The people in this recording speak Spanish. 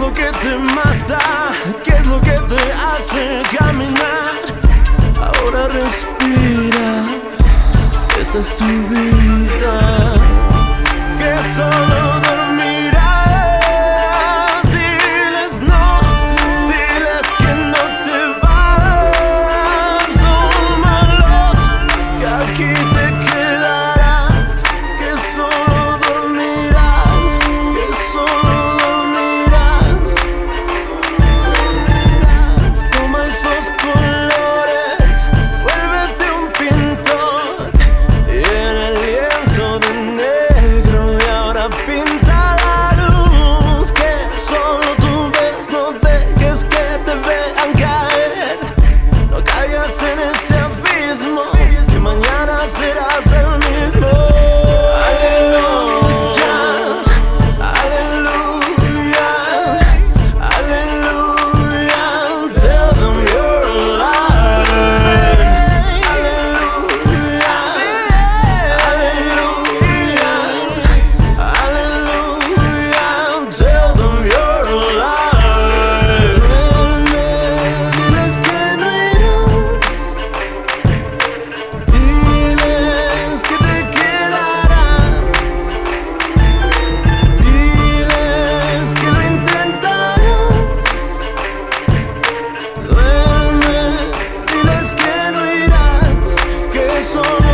lo que te mata? ¿Qué es lo que te hace caminar? Ahora respira, esta es tu vida. Que solo this.